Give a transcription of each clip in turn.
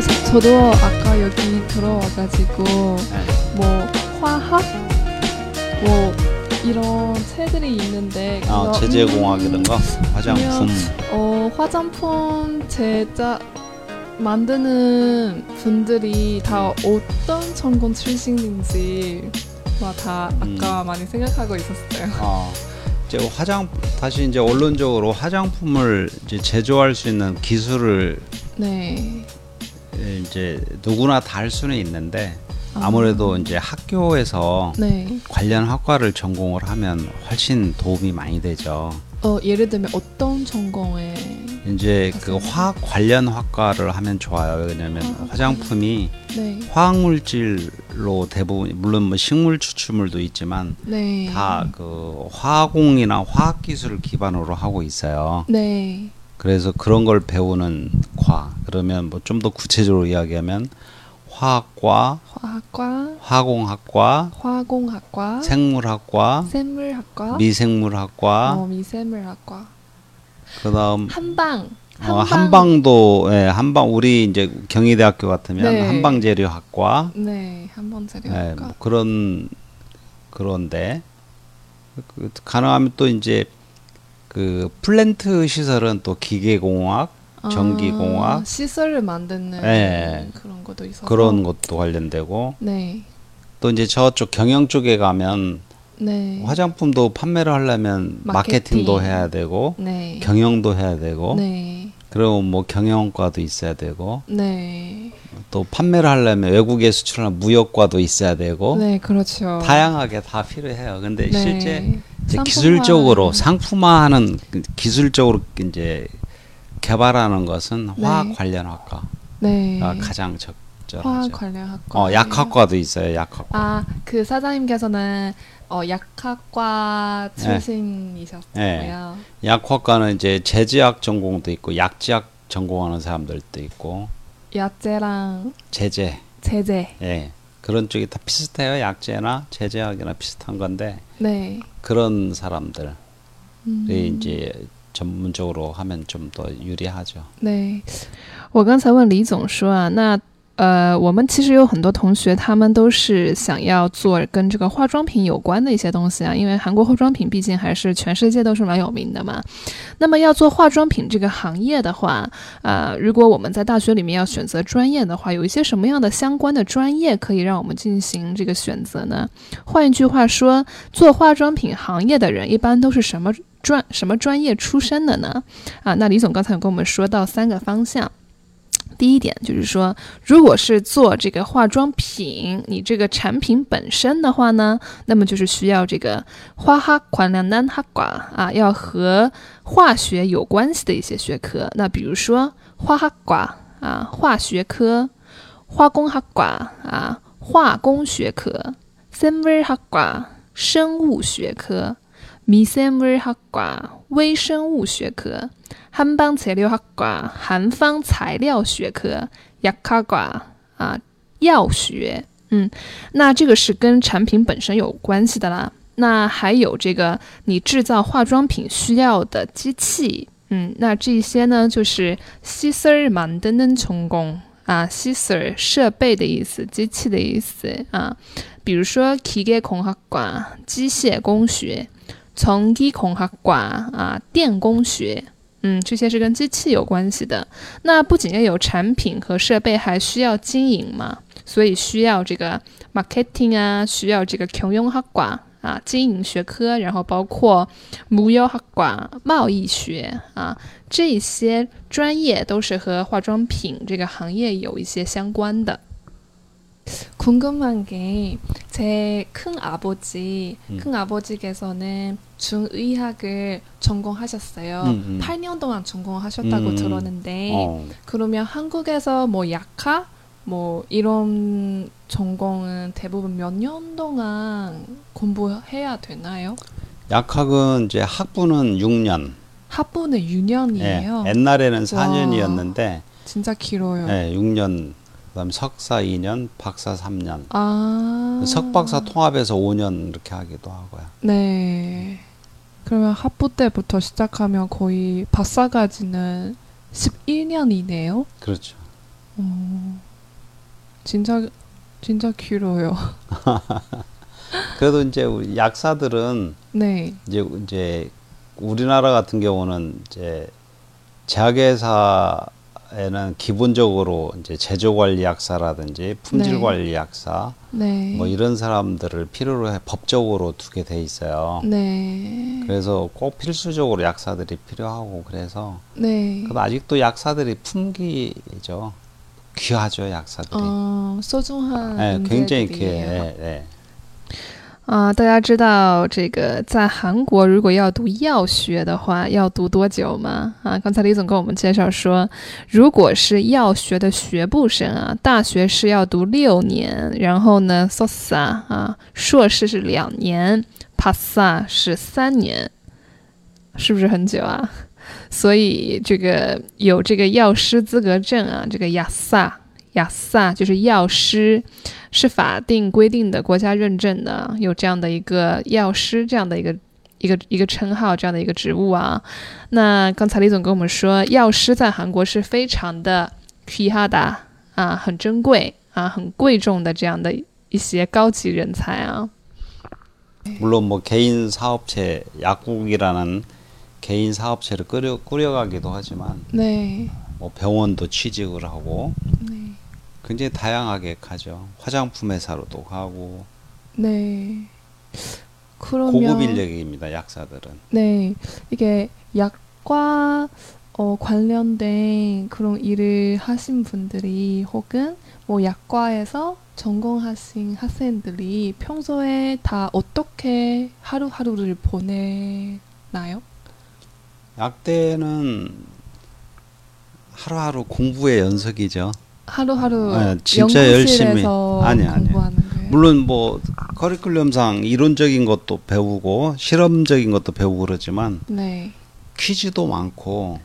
저 저도 아까 여기 들어와가지고 네. 뭐 화학 뭐 이런 책들이 있는데 아, 그거, 제재공학 음, 화장품 어 화장품 제작 만드는 분들이 다 어떤 전공 출신인지 막다 아까 많이 생각하고 있었어요. 어, 이제 화장 다시 이제 원론적으로 화장품을 이제 제조할 수 있는 기술을 네. 이제 누구나 다 할 수는 있는데 아. 아무래도 이제 학교에서 네. 관련 학과를 전공을 하면 훨씬 도움이 많이 되죠. 어 예를 들면 어떤 전공에 이제 그 맞습니다. 화학 관련 학과를 하면 좋아요. 왜냐면 화학 화장품이 네. 화학 물질로 대부분 물론 뭐 식물 추출물도 있지만 네. 다 그 화공이나 화학 기술을 기반으로 하고 있어요. 네. 그래서 그런 걸 배우는 과. 그러면 뭐 좀 더 구체적으로 이야기하면 화학과, 화학과, 화공학과, 화공학과, 생물학과, 생물학과, 미생물학과, 어, 미생물학과, 그다음 한방, 어, 한방도 예, 한방. 우리 이제 경희대학교 같으면 네. 한방재료학과. 네, 한방 예, 재료학과. 뭐 그런 그런데 그, 가능하면 또 이제 그 플랜트 시설은 또 기계공학 전기공학 아, 시설을 만드는 네. 그런 것도 있어서 그런 것도 관련되고 네, 또 이제 저쪽 경영 쪽에 가면 네, 화장품도 판매를 하려면 마케팅. 마케팅 도 해야 되고 네, 경영도 해야 되고 네, 그리고 뭐 경영과도 있어야 되고 네, 또 판매를 하려면 외국에 수출하는 무역과도 있어야 되고 네, 그렇죠. 다양하게 다 필요해요. 근데 네. 실제 이제. 기술적으로 상품화하는 그 기술적으로 이제 개발하는 것은 화학 네. 관련 학과가 네, 가장 화학 적절하죠. 관련 학과. 어, 약학과도 있어요. 약학과. 아, 그 사장님께서는 어, 약학과 네. 출신이셨고요. 네. 약학과는 이제 제제학 전공도 있고 약제학 전공하는 사람들도 있고 야제랑 제제 제제. 예 그런 쪽이 다 비슷해요. 약제나 제제학이나 비슷한 건데 네. 그런 사람들이 음. 이제 전문적으로 하면 좀 더 유리하죠. 对，我刚才问李总说啊，那 呃，我们其实有很多同学，他们都是想要做跟这个化妆品有关的一些东西啊，因为韩国化妆品毕竟还是全世界都是蛮有名的嘛。那么要做化妆品这个行业的话，呃，如果我们在大学里面要选择专业的话，有一些什么样的相关的专业可以让我们进行这个选择呢？换一句话说，做化妆品行业的人一般都是什么专什么专业出身的呢？啊，那李总刚才有跟我们说到三个方向。第一点就是说，如果是做这个化妆品，你这个产品本身的话呢，那么就是需要这个花哈款两单哈寡啊，要和化学有关系的一些学科。那比如说花哈寡啊，化学科；化工哈寡啊，化工学科；生物哈寡，生物学科；미생물학과微生物学科。 한방 재료학과 한방材料学科약학과啊药学，嗯，那这个是跟产品本身有关系的啦。那还有这个你制造化妆品需要的机器，嗯，那这些呢就是시설만드는전공啊，시설设备的意思，机器的意思啊。比如说기계공학과机械工学， 전기공학과啊电工学。嗯，这些是跟机器有关系的。那不仅要有产品和设备，还需要经营嘛，所以需要这个 marketing 啊，需要这个경영학과啊，经营学科，然后包括무역학과贸易学啊，这些专业都是和化妆品这个行业有一些相关的。궁금한 게 제 큰 아버지, 음. 큰 아버지께서는 중의학을 전공하셨어요. 음, 음. 8년 동안 전공하셨다고 음. 들었는데 어, 그러면 한국에서 뭐 약학 뭐 이런 전공은 대부분 몇 년 동안 공부해야 되나요? 약학은 이제 학부는 6년. 학부는 예, 6년이에요. 옛날에는 4년이었는데 진짜 길어요. 예, 6년. 그다음 석사 2년, 박사 3년. 아. 석박사 통합해서 5년 이렇게 하기도 하고요. 네. 그러면 학부 때부터 시작하면 거의 박사까지는 11년이네요. 그렇죠. 어, 진짜 진짜 길어요. 그래도 이제 우리 약사들은 네. 이제 이제 우리나라 같은 경우는 이제 제약회사 에는 기본적으로 이제 제조 관리 약사라든지 품질관리 약사 네. 뭐 이런 사람들을 필요로 해 법적으로 두게 돼 있어요. 네. 그래서 꼭 필수적으로 약사들이 필요하고 그래서 네. 그래도 아직도 약사들이 품기죠. 귀하죠 약사들이. 어, 소중한 네, 굉장히. 귀해. 예, 예. 啊，大家知道这个在韩国如果要读药学的话，要读多久吗？啊，刚才李总跟我们介绍说，如果是药学的学部生啊，大学是要读六年，然后呢，sosa 啊，硕士是两年，pasa 是三年，是不是很久啊？所以这个有这个药师资格证啊，这个雅萨雅萨就是药师。是法定规定的国家认证的，有这样的一个药师这样的一个一个一个称号，这样的一个职务啊。那刚才李总跟我们说，药师在韩国是非常的 k i 的啊，很珍贵啊，很贵重的这样的一些高级人才啊。 물론 뭐 개인 사업체 약국이라는 개인 사업체를 꾸려 꾸려가기도 하지만 네, 뭐 병원도 취직을 하고 네, 굉장히 다양하게 가죠. 화장품 회사로도 가고 네. 고급 그러면 인력입니다. 약사들은. 네, 이게 약과 어, 관련된 그런 일을 하신 분들이 혹은 뭐 약과에서 전공하신 학생들이 평소에 다 어떻게 하루하루를 보내나요? 약대는 하루하루 공부의 연속이죠. 하루하루 네, 진짜 열심히. 아니, 아니. 물론 뭐 커리큘럼상 이론적인 것도 배우고 실험적인 것도 배우고 그러지만 네, 퀴즈도 많고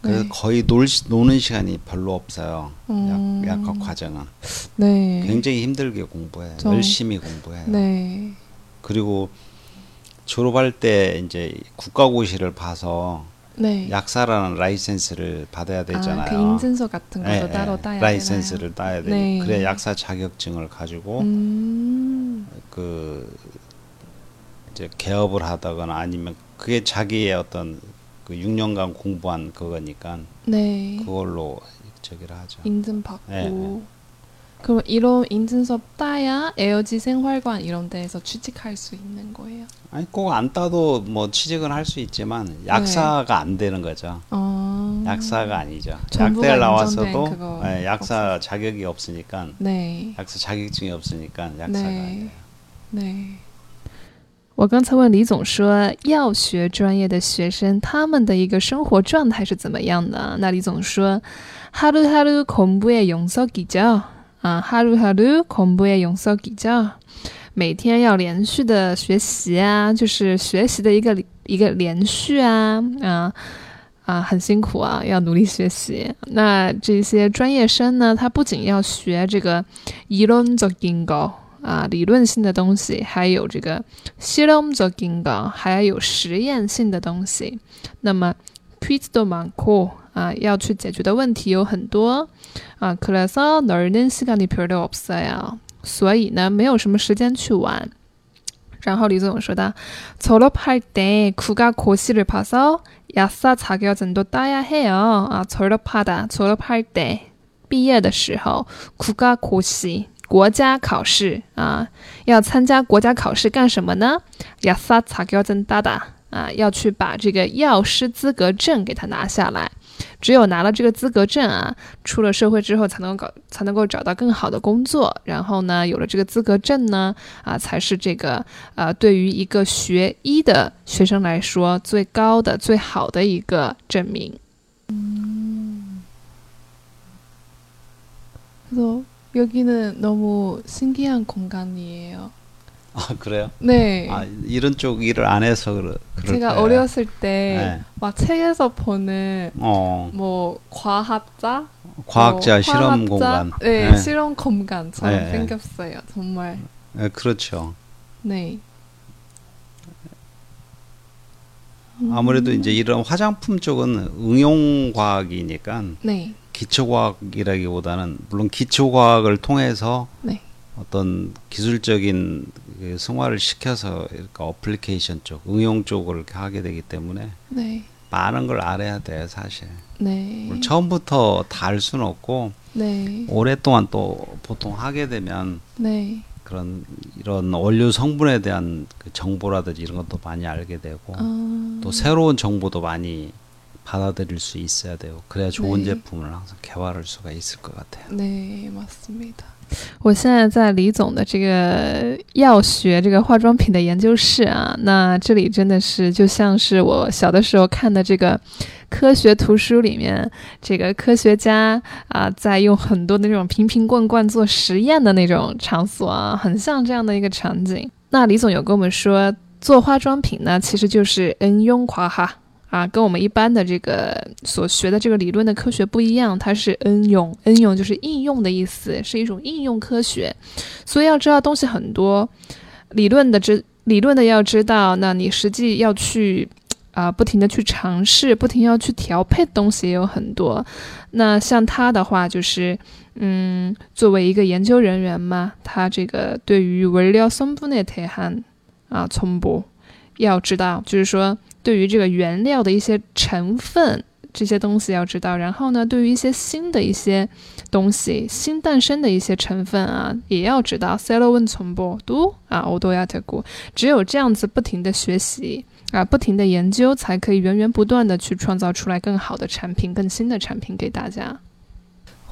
그래서 네. 거의 놀, 시- 노는 시간이 별로 없어요. 음. 약, 약학 과정은 네, 굉장히 힘들게 공부해. 좀- 열심히 공부해요. 네, 그리고 졸업할 때 이제 국가고시를 봐서 네. 약사라는 라이센스를 받아야 되잖아요. 아, 그 인증서 같은 것도 예, 예. 따로 따야 라이센스를 따야 돼. 네. 그래 약사 자격증을 가지고? 음, 그 이제 개업을 하다거나 아니면 그게 자기의 어떤 그 6년간 공부한 그거니까 네. 그걸로 저기를 하죠. 인증 받고 예, 예. 그럼 이런 인증서 따야 에어지 생활관 이런 데에서 취직할 수 있는 거예요. 아니 꼭 안 따도 뭐 취직은 할 수 있지만 약사가 안 되는 거죠. 어... 약사가 아니죠. 전부가 약대를 인정된 나왔어도 그거 예, 약사 자격이 없으니까 네. 약사 자격증이 없으니까 약사가 네. 아니에요. 对。我刚才问李总说，药学专业的学生他们的一个生活状态是怎么样的？那李总说，하루하루공부의연속이죠。 啊，하루하루공부의연속이죠。每天要连续的学习啊，就是学习的一个一个连续啊啊啊，很辛苦啊，要努力学习。那这些专业生呢，他不仅要学这个이론적인 거。 啊，理论性的东西，还有这个실험적인 거， 还要有实验性的东西。那么퀴즈도많고 啊，要去解决的问题有很多啊。그래서놀는시간이별로없어요。 所以呢，没有什么时间去玩。然后李总说道：“졸업할때국가고시를봐서약사자격증도따야해요。 啊，졸업하다졸업할 때， 毕业的时候，국가고시。 国家考试啊，要参加国家考试干什么呢？야사자격증따다 啊，要去把这个药师资格证给他拿下来。只有拿了这个资格证啊，出了社会之后才能搞，才能够找到更好的工作。然后呢，有了这个资格证呢，啊，才是这个呃，对于一个学医的学生来说最高的、最好的一个证明。嗯，그래서 여기는 너무 신기한 공간이에요. 아 그래요? 네. 아 이런 쪽 일을 안 해서 그러, 그럴 제가 거예요. 어렸을 때막 네. 책에서 보는 어 뭐 과학자, 과학자 뭐 실험 화학자? 공간. 네, 네. 실험 공간처럼 네. 생겼어요. 정말. 네, 그렇죠. 네. 아무래도 이제 이런 화장품 쪽은 응용 과학이니까 네. 기초 과학이라기보다는 물론 기초 과학을 통해서 네. 어떤 기술적인 그 승화를 시켜서 이렇게 어플리케이션 쪽, 응용 쪽을 이렇게 하게 되기 때문에 네. 많은 걸 알아야 돼요, 사실. 네. 처음부터 다 알 수는 없고 네. 오랫동안 또 보통 하게 되면 네. 그런 이런 원료 성분에 대한 그 정보라든지 이런 것도 많이 알게 되고 아, 또 새로운 정보도 많이 받아들일 수 있어야 되고 그래야 좋은 네. 제품을 항상 개발할 수가 있을 것 같아요. 네, 맞습니다。我现在在李总的这个药学这个化妆品的研究室啊，那这里真的是就像是我小的时候看的这个科学图书里面，这个科学家啊在用很多的那种瓶瓶罐罐做实验的那种场所啊，很像这样的一个场景。那李总有跟我们说，做化妆品呢，其实就是恩用夸哈。 啊，跟我们一般的这个所学的这个理论的科学不一样，它是恩用，恩用就是应用的意思，是一种应用科学。所以要知道东西很多，理论的知理论的要知道，那你实际要去啊、不停的去尝试，不停要去调配的东西也有很多。那像他的话，就是嗯，作为一个研究人员嘛，他这个对于원료성분에대한啊정보要知道，就是说。 对于这个原料的一些成分这些东西要知道，然后呢，对于一些新的一些东西新诞生的一些成分啊，也要知道。새로운정보도啊，我都要듣고。只有这样子不停的学习啊，不停的研究，才可以源源不断的去创造出来更好的产品、更新的产品给大家。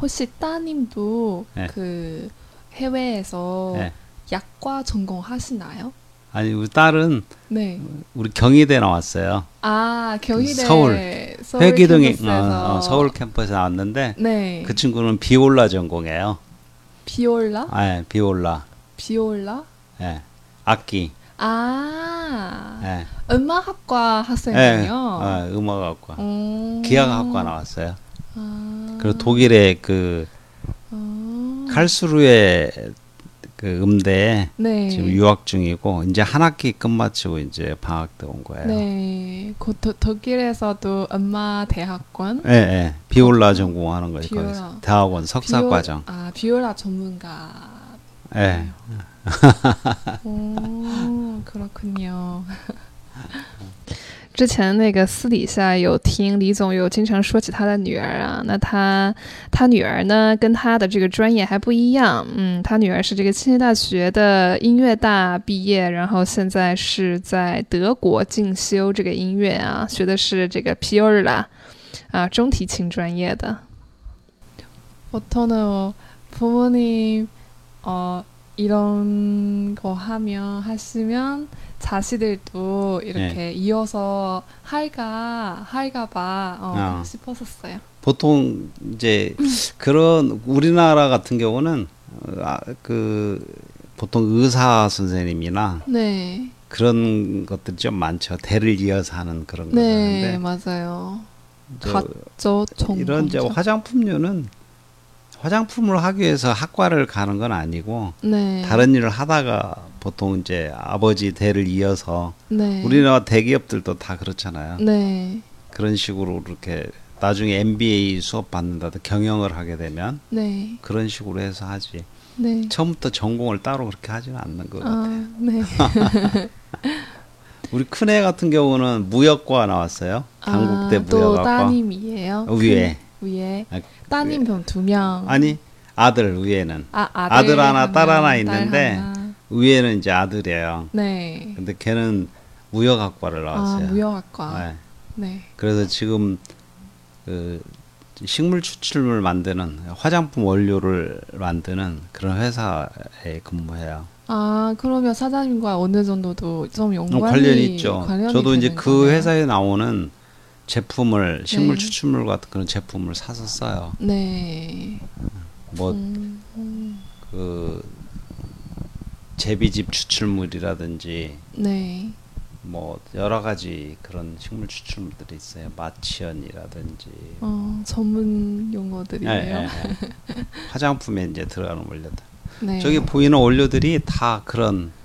혹시따님도네그해외에서 네. 약과 전공하시나요? 아니 우리 딸은 네. 우리 경희대 나왔어요. 아 경희대 서울. 서울 회기동에. 어, 어, 서울 캠퍼스에 나왔는데 네 그 친구는 비올라 전공해요. 비올라 아, 비올라. 비올라 예. 악기. 아 예. 음악학과 예. 학생이에요. 어, 음악학과. 음. 기악학과 나왔어요. 아. 그리고 독일의 그 아. 칼스루에 그 음대에 네. 지금 유학 중이고 이제 한 학기 끝마치고 이제 방학 때 온 거예요. 네. 그 도, 독일에서도 음악 대학원 예, 예. 비올라 전공하는 거예요. 비올라. 거기서 대학원 석사 비올- 과정. 아 비올라 전문가. 예. 오, 그렇군요. 之前那个私底下有听李总有经常说起他的女儿啊，那他他女儿呢跟他的这个专业还不一样，嗯，他女儿是这个清华大学的音乐大毕业，然后现在是在德国进修这个音乐啊，学的是这个 Piola 啊中提琴专业的。보통은부모님어 이런 거 하면 하시면 자식들도 이렇게 이어서 할까 할까봐 어, 어. 싶었었어요. 보통 이제 그런 우리나라 같은 경우는 어, 아, 그 보통 의사 선생님이나 네, 그런 것들이 좀 많죠. 대를 이어서 하는 그런 네 거였는데 맞아요. 저 전공. 이런 이제 화장품류는 화장품을 하기 위해서 학과를 가는 건 아니고 네, 다른 일을 하다가 보통 이제 아버지 대를 이어서 네, 우리나라 대기업들도 다 그렇잖아요. 네, 그런 식으로 이렇게 나중에 MBA 수업 받는다도 경영을 하게 되면 네, 그런 식으로 해서 하지. 네. 처음부터 전공을 따로 그렇게 하지는 않는 것 같아요. 아, 네. 우리 큰애 같은 경우는 무역과 나왔어요. 강북대 아, 또 무역학과. 따님이에요. 어, 위에. 큰- 위에. 아, 따님 그럼 두 명. 아니 아들 위에는 아, 아들, 아들 하나, 딸 하나 딸 있는데 하나. 위에는 이제 아들이에요. 네. 근데 걔는 무역학과를 아, 나왔어요. 무역학과. 네. 네. 그래서 지금 그 식물 추출물 만드는 화장품 원료를 만드는 그런 회사에 근무해요. 아, 그러면 사장님과 어느 정도도 좀 어, 연관이 관련이 있죠. 관련이 저도 이제 되는 그 거네요. 회사에 나오는 제품을 식물 네. 추출물 같은 그런 제품을 사서 써요. 네. 뭐 음, 음, 그 제비집 추출물이라든지 네. 뭐 여러 가지 그런 식물 추출물들이 있어요. 마치연이라든지 어, 전문 용어들이네요. 예, 예, 예. 화장품에 이제 들어가는 원료들. 네. 저기 보이는 원료들이 다 그런 저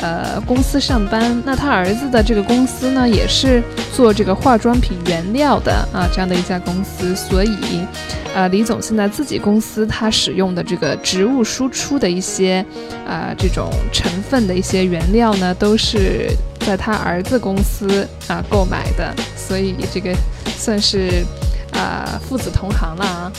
呃，公司上班，那他儿子的这个公司呢，也是做这个化妆品原料的啊，这样的一家公司。所以，呃，李总现在自己公司他使用的这个植物输出的一些啊这种成分的一些原料呢，都是在他儿子公司啊购买的。所以这个算是啊父子同行了啊。